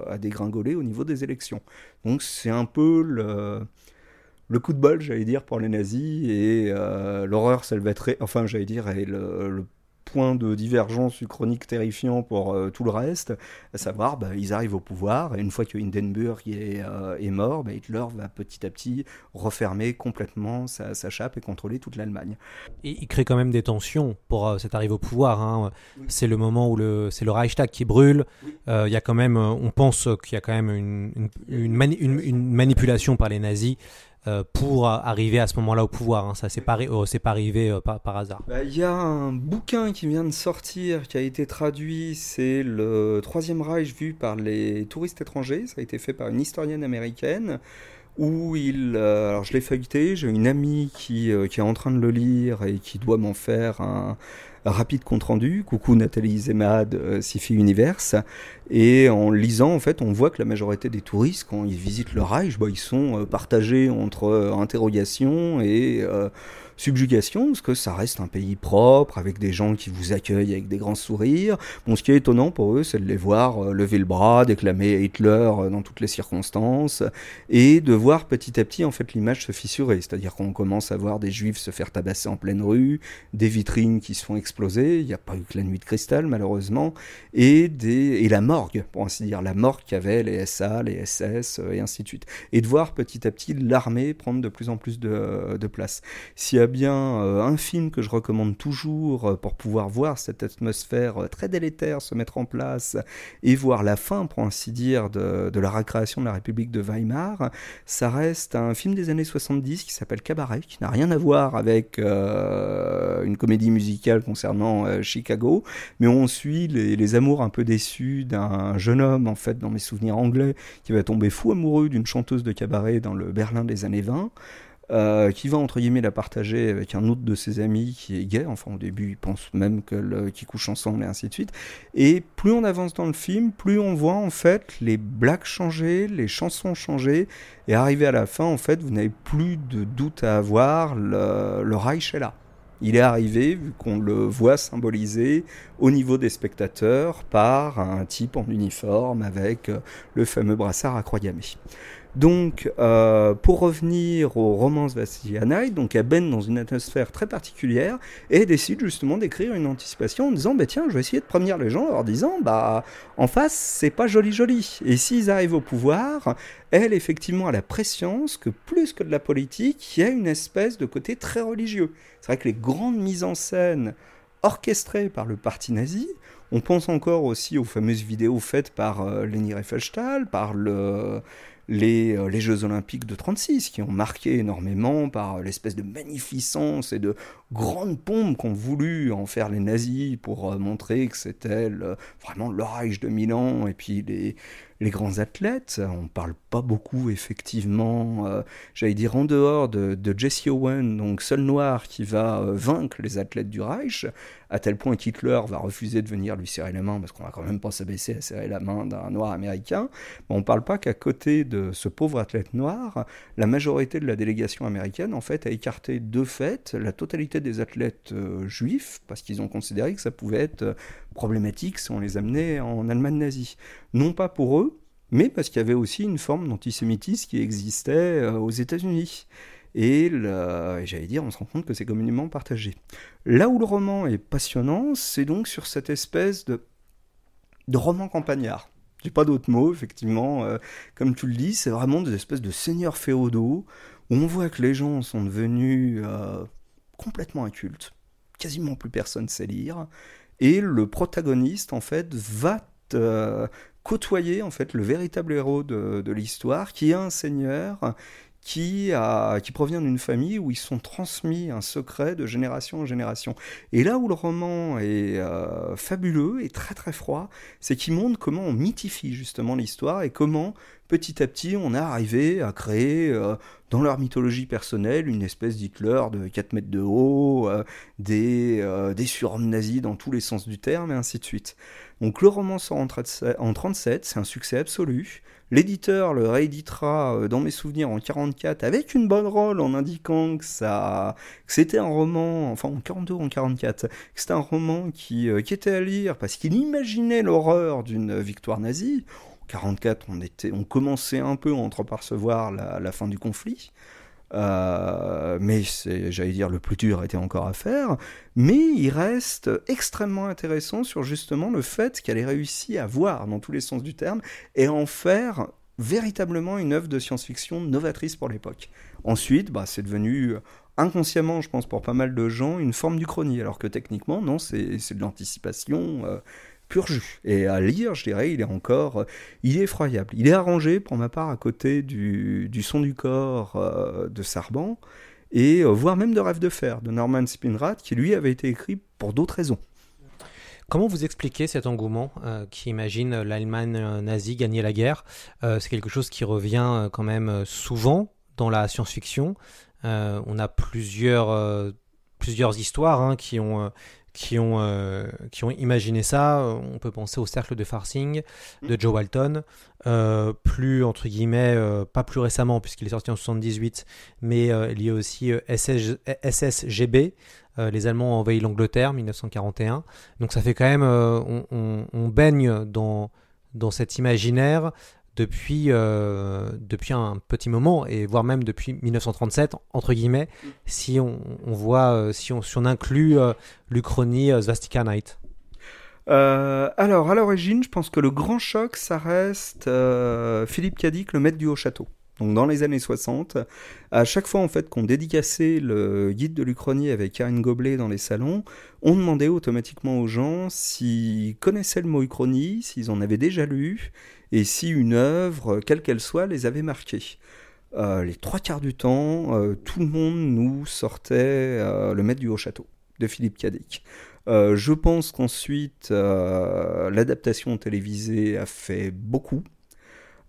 à dégringoler au niveau des élections. Donc c'est un peu le coup de bol, j'allais dire, pour les nazis, et euh, l'horreur salvatrice, enfin, j'allais dire, et le, point de divergence uchronique terrifiant pour euh, tout le reste, à savoir, bah, ils arrivent au pouvoir, et une fois que Hindenburg est, euh, est mort, bah, Hitler va petit à petit refermer complètement sa, sa chape et contrôler toute l'Allemagne. Et il crée quand même des tensions pour euh, cette arrivée au pouvoir. hein. C'est le moment où le, c'est le Reichstag qui brûle. Il y a quand même, on pense qu'il y a quand même une, une, une mani- une- une manipulation par les nazis pour euh, arriver à ce moment-là au pouvoir. hein. Ça, c'est pas, euh, pas arrivé euh, par, hasard. Bah, Il y a un bouquin qui vient de sortir, qui a été traduit, c'est le Troisième Reich vu par les touristes étrangers, ça a été fait par une historienne américaine, où il... alors je l'ai feuilleté, j'ai une amie qui est en train de le lire et qui doit m'en faire un, rapide compte-rendu, coucou Nathalie Zemad, euh, Sci-Fi Universe, et en lisant, en fait, on voit que la majorité des touristes, quand ils visitent le Reich, bah, ils sont euh, partagés entre euh, interrogation et subjugation, parce que ça reste un pays propre, avec des gens qui vous accueillent avec des grands sourires. Bon, ce qui est étonnant pour eux, c'est de les voir euh, lever le bras, déclamer Hitler euh, dans toutes les circonstances, et de voir petit à petit, en fait, l'image se fissurer. C'est-à-dire qu'on commence à voir des juifs se faire tabasser en pleine rue, des vitrines qui se font exploser, il n'y a pas eu que la nuit de cristal, malheureusement, et, des, et la morgue, pour ainsi dire, la morgue qu'avaient les SA, les SS, euh, et ainsi de suite. Et de voir petit à petit l'armée prendre de plus en plus de, de place. Bien euh, un film que je recommande toujours euh, pour pouvoir voir cette atmosphère euh, très délétère se mettre en place et voir la fin, pour ainsi dire, de, la récréation de la République de Weimar, ça reste un film des années 70 qui s'appelle Cabaret, qui n'a rien à voir avec une comédie musicale concernant Chicago, mais on suit les, les amours un peu déçus d'un jeune homme, en fait, dans mes souvenirs anglais, qui va tomber fou amoureux d'une chanteuse de cabaret dans le Berlin des années 20. Euh, qui va entre guillemets la partager avec un autre de ses amis qui est gay. Enfin, au début, il pense même qu'ils couchent ensemble et ainsi de suite. Et plus on avance dans le film, plus on voit en fait les blagues changer, les chansons changer, et arrivé à la fin, en fait, vous n'avez plus de doute à avoir. Le, le Reich est là. Il est arrivé, vu qu'on le voit symbolisé au niveau des spectateurs par un type en uniforme avec euh, le fameux brassard à croix gammée. Donc, euh, pour revenir aux romances Vassilianaï, donc elle baigne dans une atmosphère très particulière et décide justement d'écrire une anticipation en disant bah tiens, je vais essayer de prévenir les gens en leur disant bah en face c'est pas joli joli. Et s'ils arrivent au pouvoir, elle effectivement a la préscience que plus que de la politique, il y a une espèce de côté très religieux. C'est vrai que les grandes mises en scène orchestrées par le parti nazi, on pense encore aussi aux fameuses vidéos faites par euh, Leni Riefenstahl, par le, les, euh, les Jeux Olympiques de 36, qui ont marqué énormément par l'espèce de magnificence et de grande pompe qu'ont voulu en faire les nazis pour euh, montrer que c'était vraiment le Reich de Milan et puis les, les grands athlètes. On parle pas beaucoup, effectivement, euh, j'allais dire en dehors de, de Jesse Owen, donc seul noir qui va vaincre les athlètes du Reich, à tel point qu'Hitler va refuser de venir lui serrer la main, parce qu'on va quand même pas s'abaisser à serrer la main d'un noir américain. Mais on parle pas qu'à côté de ce pauvre athlète noir, la majorité de la délégation américaine, en fait, a écarté de fait la totalité des athlètes euh, juifs, parce qu'ils ont considéré que ça pouvait être euh, problématique si on les amenait en Allemagne nazie. Non pas pour eux, mais parce qu'il y avait aussi une forme d'antisémitisme qui existait euh, aux États-Unis. Et, j'allais dire, on se rend compte que c'est communément partagé. Là où le roman est passionnant, c'est donc sur cette espèce de, de roman campagnard. J'ai pas d'autre mot, effectivement. euh, comme tu le dis, c'est vraiment des espèces de seigneurs féodaux où on voit que les gens sont devenus euh, complètement incultes. Quasiment plus personne sait lire. Et le protagoniste, en fait, va euh, côtoyer en fait le véritable héros de l'histoire, qui est un seigneur qui, provient d'une famille où ils sont transmis un secret de génération en génération. Et là où le roman est euh, fabuleux et très très froid, c'est qu'il montre comment on mythifie justement l'histoire et comment petit à petit on est arrivé à créer euh, dans leur mythologie personnelle une espèce d'Hitler de 4 mètres de haut, euh, des, euh, des surhommes nazis dans tous les sens du terme et ainsi de suite. Donc le roman sort en 37, c'est un succès absolu. L'éditeur le rééditera dans mes souvenirs en 44 avec une bonne rôle en indiquant que ça c'était un roman, enfin en 42 ou en 44, que c'était un roman qui, qui était à lire parce qu'il imaginait l'horreur d'une victoire nazie. En 44, on, était, on commençait un peu à entrepercevoir la, la fin du conflit. Euh, mais c'est, j'allais dire, le plus dur était encore à faire. Mais il reste extrêmement intéressant sur justement le fait qu'elle ait réussi à voir, dans tous les sens du terme, et en faire véritablement une œuvre de science-fiction novatrice pour l'époque. Ensuite, bah, c'est devenu inconsciemment, je pense, pour pas mal de gens, une forme du chrony, alors que techniquement, non, c'est, c'est de l'anticipation euh, pur jus. Et à lire, je dirais, il est encore, euh, il est effroyable. Il est arrangé, pour ma part, à côté du, du son du corps euh, de Sarban, et euh, voire même de Rêve de fer, de Norman Spinrad, qui lui avait été écrit pour d'autres raisons. Comment vous expliquez cet engouement qui imagine l'Allemagne nazie gagner la guerre C'est quelque chose qui revient quand même souvent dans la science-fiction. On a plusieurs, plusieurs histoires hein, qui, ont, qui, ont, euh, qui ont imaginé ça. On peut penser au cercle de Farsing de Joe Walton. Euh, plus, entre guillemets, euh, pas plus récemment puisqu'il est sorti en 78, mais il y a aussi SS SSGB. Les Allemands ont envahi l'Angleterre, 1941. Donc ça fait quand même, on, on- on baigne dans, dans cet imaginaire depuis, euh, depuis un petit moment, et voire même depuis 1937, entre guillemets, si on, on voit, euh, si on, si on inclut euh, l'Uchronie euh, Svastika Night. Euh, alors, à l'origine, je pense que le grand choc, ça reste euh, Philippe Cadic, le maître du Haut-Château. Donc, dans les années 60, à chaque fois en fait qu'on dédicaçait le guide de l'Uchronie avec Karine Goblet dans les salons, on demandait automatiquement aux gens s'ils connaissaient le mot Uchronie, s'ils en avaient déjà lu, et si une œuvre, quelle qu'elle soit, les avait marqués. Euh, les trois quarts du temps, euh, tout le monde nous sortait euh, le maître du Haut-Château de Philippe Cadic. Je pense qu'ensuite, l'adaptation télévisée a fait beaucoup.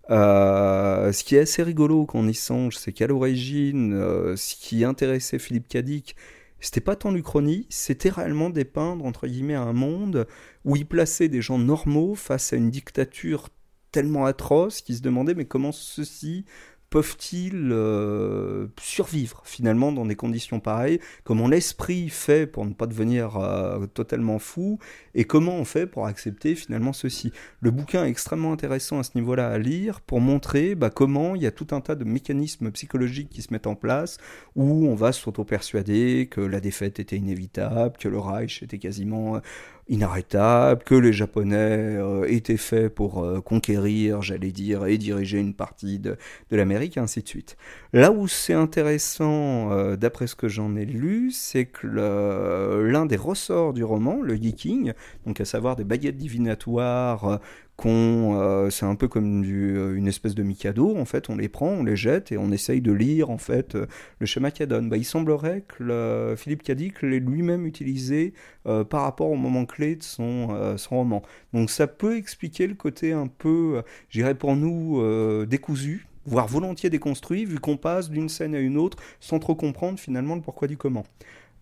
Ce qui est assez rigolo quand on y songe, c'est qu'à l'origine, ce qui intéressait Philippe Cadic, c'était pas tant l'Uchronie, c'était réellement dépeindre, entre guillemets, un monde où il plaçait des gens normaux face à une dictature tellement atroce qu'ils se demandaient mais comment ceux-ci peuvent-ils euh, survivre finalement dans des conditions pareilles? Comment l'esprit fait pour ne pas devenir euh, totalement fou? Et comment on fait pour accepter finalement ceci? Le bouquin est extrêmement intéressant à ce niveau-là à lire pour montrer bah, comment il y a tout un tas de mécanismes psychologiques qui se mettent en place où on va s'auto-persuader que la défaite était inévitable, que le Reich était quasiment inarrêtable, que les Japonais euh, étaient faits pour euh, conquérir, j'allais dire, et diriger une partie de, de l'Amérique, ainsi de suite. Là où c'est intéressant, euh, d'après ce que j'en ai lu, c'est que l'un des ressorts du roman, le geeking, donc à savoir des baguettes divinatoires euh, c'est un peu comme euh, une espèce de mikado, en fait, on les prend, on les jette et on essaye de lire en fait euh, le schéma qu'il donne. Bah, il semblerait que Philippe Cadic l'ait lui-même utilisé par rapport au moment clé de son, son roman. Donc ça peut expliquer le côté un peu, j'irais pour nous, décousu, voire volontiers déconstruit, vu qu'on passe d'une scène à une autre sans trop comprendre finalement le pourquoi du comment.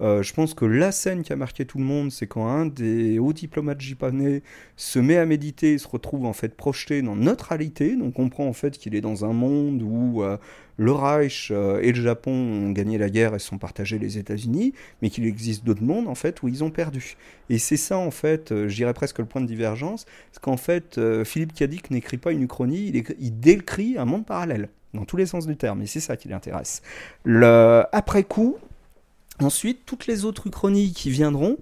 Euh, je pense que la scène qui a marqué tout le monde, c'est quand un des hauts diplomates japonais se met à méditer et se retrouve en fait projeté dans notre réalité. Donc on comprend en fait qu'il est dans un monde où euh, le Reich euh, et le Japon ont gagné la guerre et se sont partagés les États-Unis, mais qu'il existe d'autres mondes en fait où ils ont perdu. Et c'est ça en fait, je dirais presque le point de divergence, c'est qu'en fait Philippe Cadic n'écrit pas une uchronie, il décrit un monde parallèle dans tous les sens du terme, et c'est ça qui l'intéresse. Le après coup, Ensuite, toutes les autres uchronies qui viendront,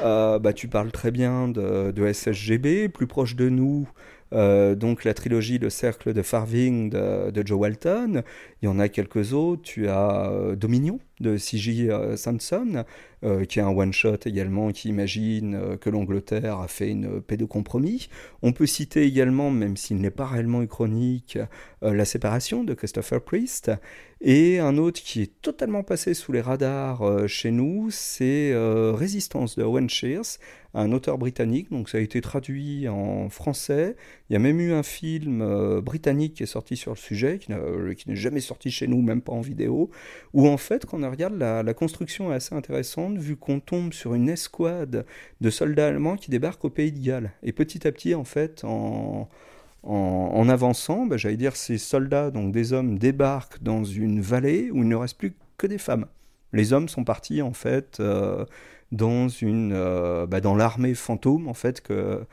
euh, bah, tu parles très bien de, de SSGB, plus proche de nous, euh, donc la trilogie Le Cercle de Farthing de, Joe Walton. Il y en a quelques autres. Tu as euh, Dominion de C.J. euh, Sanson, qui est un one-shot également, qui imagine que l'Angleterre a fait une paix de compromis. On peut citer également, même s'il n'est pas réellement uchronique, euh, La séparation de Christopher Priest. Et un autre qui est totalement passé sous les radars chez nous, c'est Résistance de Owen Shears, un auteur britannique. Donc ça a été traduit en français. Il y a même eu un film euh, britannique qui est sorti sur le sujet, euh, qui n'est jamais sorti chez nous, même pas en vidéo, où en fait, quand on regarde, la, construction est assez intéressante, vu qu'on tombe sur une escouade de soldats allemands qui débarquent au pays de Galles. Et petit à petit, en fait, en, en, avançant, bah, j'allais dire, ces soldats, donc des hommes, débarquent dans une vallée où il ne reste plus que des femmes. Les hommes sont partis, en fait, euh, dans, une, euh, bah, dans l'armée fantôme, en fait, que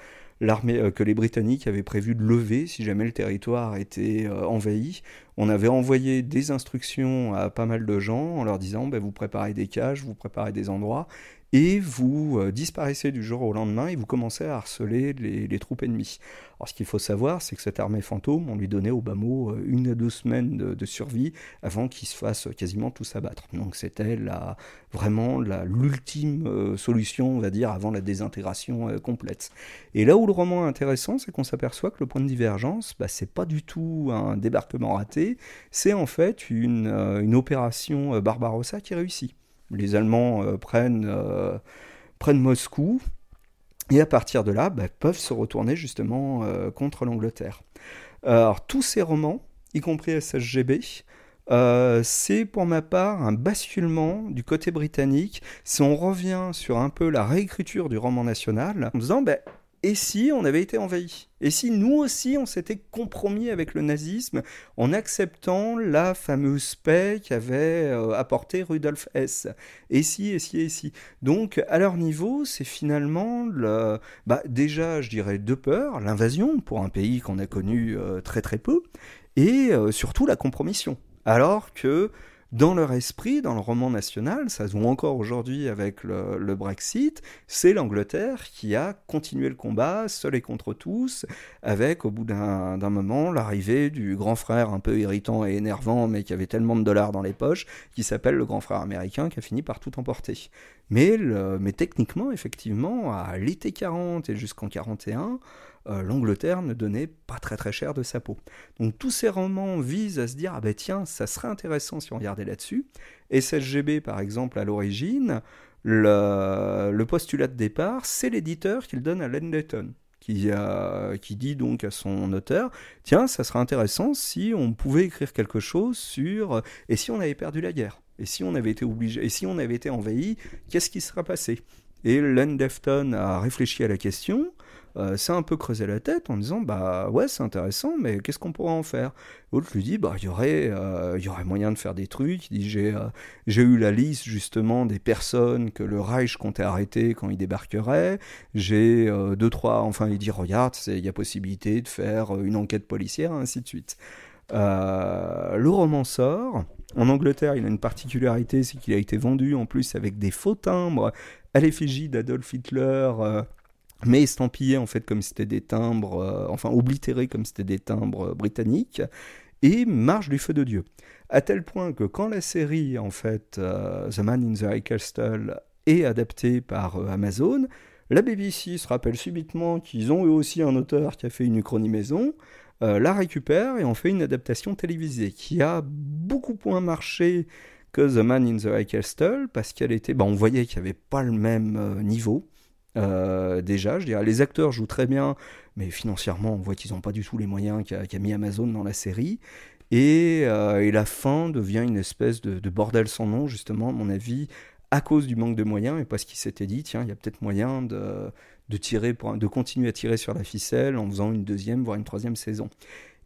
l'armée, euh, que les Britanniques avaient prévu de lever si jamais le territoire était euh, envahi. On avait envoyé des instructions à pas mal de gens en leur disant ben, vous préparez des cages, vous préparez des endroits, et vous euh, disparaissez du jour au lendemain et vous commencez à harceler les, troupes ennemies. Alors ce qu'il faut savoir, c'est que cette armée fantôme, on lui donnait au bas mot euh, une à deux semaines de, survie avant qu'ils se fassent quasiment tous abattre. Donc c'était la, vraiment l'ultime euh, solution, on va dire, avant la désintégration euh, complète. Et là où le roman est intéressant, c'est qu'on s'aperçoit que le point de divergence, bah, c'est pas du tout un débarquement raté, c'est en fait une, une opération Barbarossa qui réussit. Les Allemands euh, prennent, euh, prennent Moscou, et à partir de là, bah, peuvent se retourner justement euh, contre l'Angleterre. Alors, tous ces romans, y compris SSGB, c'est pour ma part un basculement du côté britannique. Si on revient sur un peu la réécriture du roman national, en disant, ben, et si on avait été envahi? Et si nous aussi on s'était compromis avec le nazisme en acceptant la fameuse paix qu'avait euh, apporté Rudolf Hess? Et si, et si, et si? Donc à leur niveau, c'est finalement le, bah, déjà, je dirais, deux peurs l'invasion pour un pays qu'on a connu euh, très très peu, et euh, surtout la compromission. Alors que dans leur esprit, dans le roman national, ça se voit encore aujourd'hui avec le, Brexit, c'est l'Angleterre qui a continué le combat, seul et contre tous, avec au bout d'un moment l'arrivée du grand frère un peu irritant et énervant, mais qui avait tellement de dollars dans les poches, qui s'appelle le grand frère américain, qui a fini par tout emporter. Mais, mais techniquement, effectivement, à l'été 40 et jusqu'en 41, euh, l'Angleterre ne donnait pas très très cher de sa peau. Donc tous ces romans visent à se dire ah ben tiens ça serait intéressant si on regardait là-dessus. SSGB par exemple à l'origine, le, postulat de départ c'est l'éditeur qu'il donne à Lendeton. Qui, euh, qui dit donc à son auteur tiens ça serait intéressant si on pouvait écrire quelque chose sur euh, et si on avait perdu la guerre? Et si on avait été obligé et si on avait été envahi qu'est-ce qui serait passé? Et Len Defton a réfléchi à la question, euh, s'est un peu creusé la tête en disant bah ouais c'est intéressant mais qu'est-ce qu'on pourrait en faire? L'autre lui dit bah il y aurait euh, y aurait moyen de faire des trucs. Il dit j'ai euh, j'ai eu la liste justement des personnes que le Reich comptait arrêter quand il débarquerait. J'ai euh, deux trois enfin il dit regarde il y a possibilité de faire une enquête policière ainsi de suite. Euh, le roman sort. En Angleterre, il a une particularité, c'est qu'il a été vendu en plus avec des faux timbres à l'effigie d'Adolf Hitler, euh, mais estampillés en fait comme c'était des timbres, euh, enfin oblitérés comme c'était des timbres britanniques, et marche du feu de Dieu. À tel point que quand la série, en fait, The Man in the High Castle, est adaptée par Amazon, la BBC se rappelle subitement qu'ils ont eux aussi un auteur qui a fait une uchronie maison, euh, la récupère et en fait une adaptation télévisée qui a beaucoup moins marché que The Man in the High Castle parce qu'elle était, bah, on voyait qu'il n'y avait pas le même euh, niveau. euh, déjà, je dirais, les acteurs jouent très bien, mais financièrement, on voit qu'ils n'ont pas du tout les moyens qu'a mis Amazon dans la série. Et, et la fin devient une espèce de, de bordel sans nom, justement, à mon avis, à cause du manque de moyens et parce qu'il s'était dit, tiens, il y a peut-être moyen de, de, continuer à tirer sur la ficelle en faisant une deuxième, voire une troisième saison.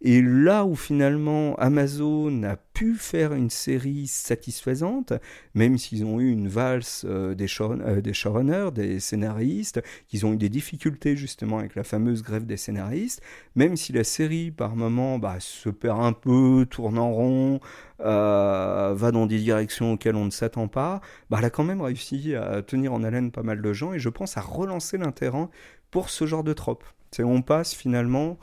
Et là où finalement Amazon a pu faire une série satisfaisante, même s'ils ont eu une valse euh, euh, des showrunners, des scénaristes, qu'ils ont eu des difficultés justement avec la fameuse grève des scénaristes, même si la série par moment bah, se perd un peu, tourne en rond, euh, va dans des directions auxquelles on ne s'attend pas, bah, elle a quand même réussi à tenir en haleine pas mal de gens et je pense à relancer l'intérêt pour ce genre de trope. On passe finalement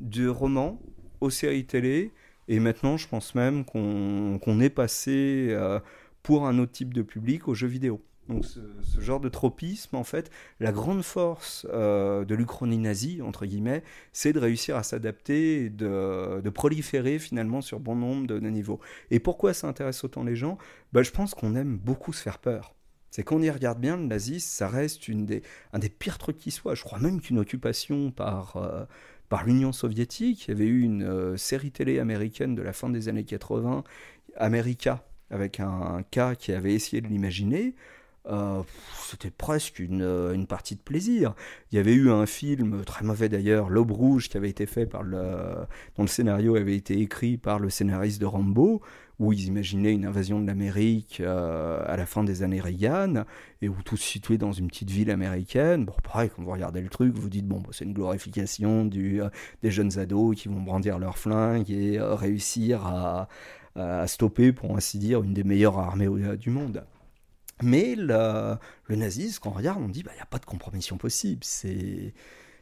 du roman aux séries télé et maintenant je pense même qu'on est passé euh, pour un autre type de public aux jeux vidéo. Donc ce, genre de tropisme, en fait, la grande force euh, de l'Uchronie nazie, entre guillemets, c'est de réussir à s'adapter et de, proliférer finalement sur bon nombre de, niveaux. Et pourquoi ça intéresse autant les gens? Bah, Je pense qu'on aime beaucoup se faire peur. C'est qu'on y regarde bien, le nazisme, ça reste une des, un des pires trucs qui soit. Je crois même qu'une occupation par... Euh, par l'Union soviétique. Il y avait eu une euh, série télé américaine de la fin des années 80, America, avec un, cas qui avait essayé de l'imaginer. Euh, c'était presque une, une, partie de plaisir. Il y avait eu un film très mauvais d'ailleurs, L'Aube Rouge, qui avait été fait par le, dont le scénario avait été écrit par le scénariste de Rambo, où ils imaginaient une invasion de l'Amérique euh, à la fin des années Reagan, et où tout se situait dans une petite ville américaine. Bon, pareil, quand vous regardez le truc, vous dites, bon, bah, c'est une glorification du, euh, des jeunes ados qui vont brandir leurs flingues et euh, réussir à, à stopper, pour ainsi dire, une des meilleures armées du monde. Mais le, le nazisme, quand on regarde, on dit, bah, il n'y a pas de compromission possible. C'est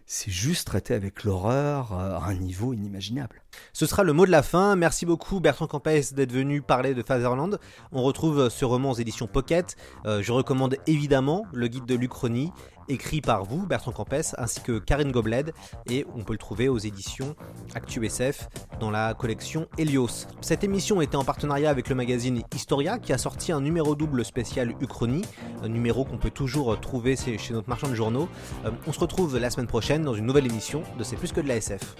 c'est juste traité avec l'horreur à un niveau inimaginable. Ce sera le mot de la fin. Merci beaucoup Bertrand Campès d'être venu parler de Fatherland. On retrouve ce roman aux éditions Pocket. Euh, je recommande évidemment le guide de l'Uchronie, écrit par vous, Bertrand Campès, ainsi que Karine Gobled, et on peut le trouver aux éditions ActuSF dans la collection Helios. Cette émission était en partenariat avec le magazine Historia, qui a sorti un numéro double spécial Uchronie, un numéro qu'on peut toujours trouver chez notre marchand de journaux. Euh, on se retrouve la semaine prochaine dans une nouvelle émission de C'est plus que de la SF.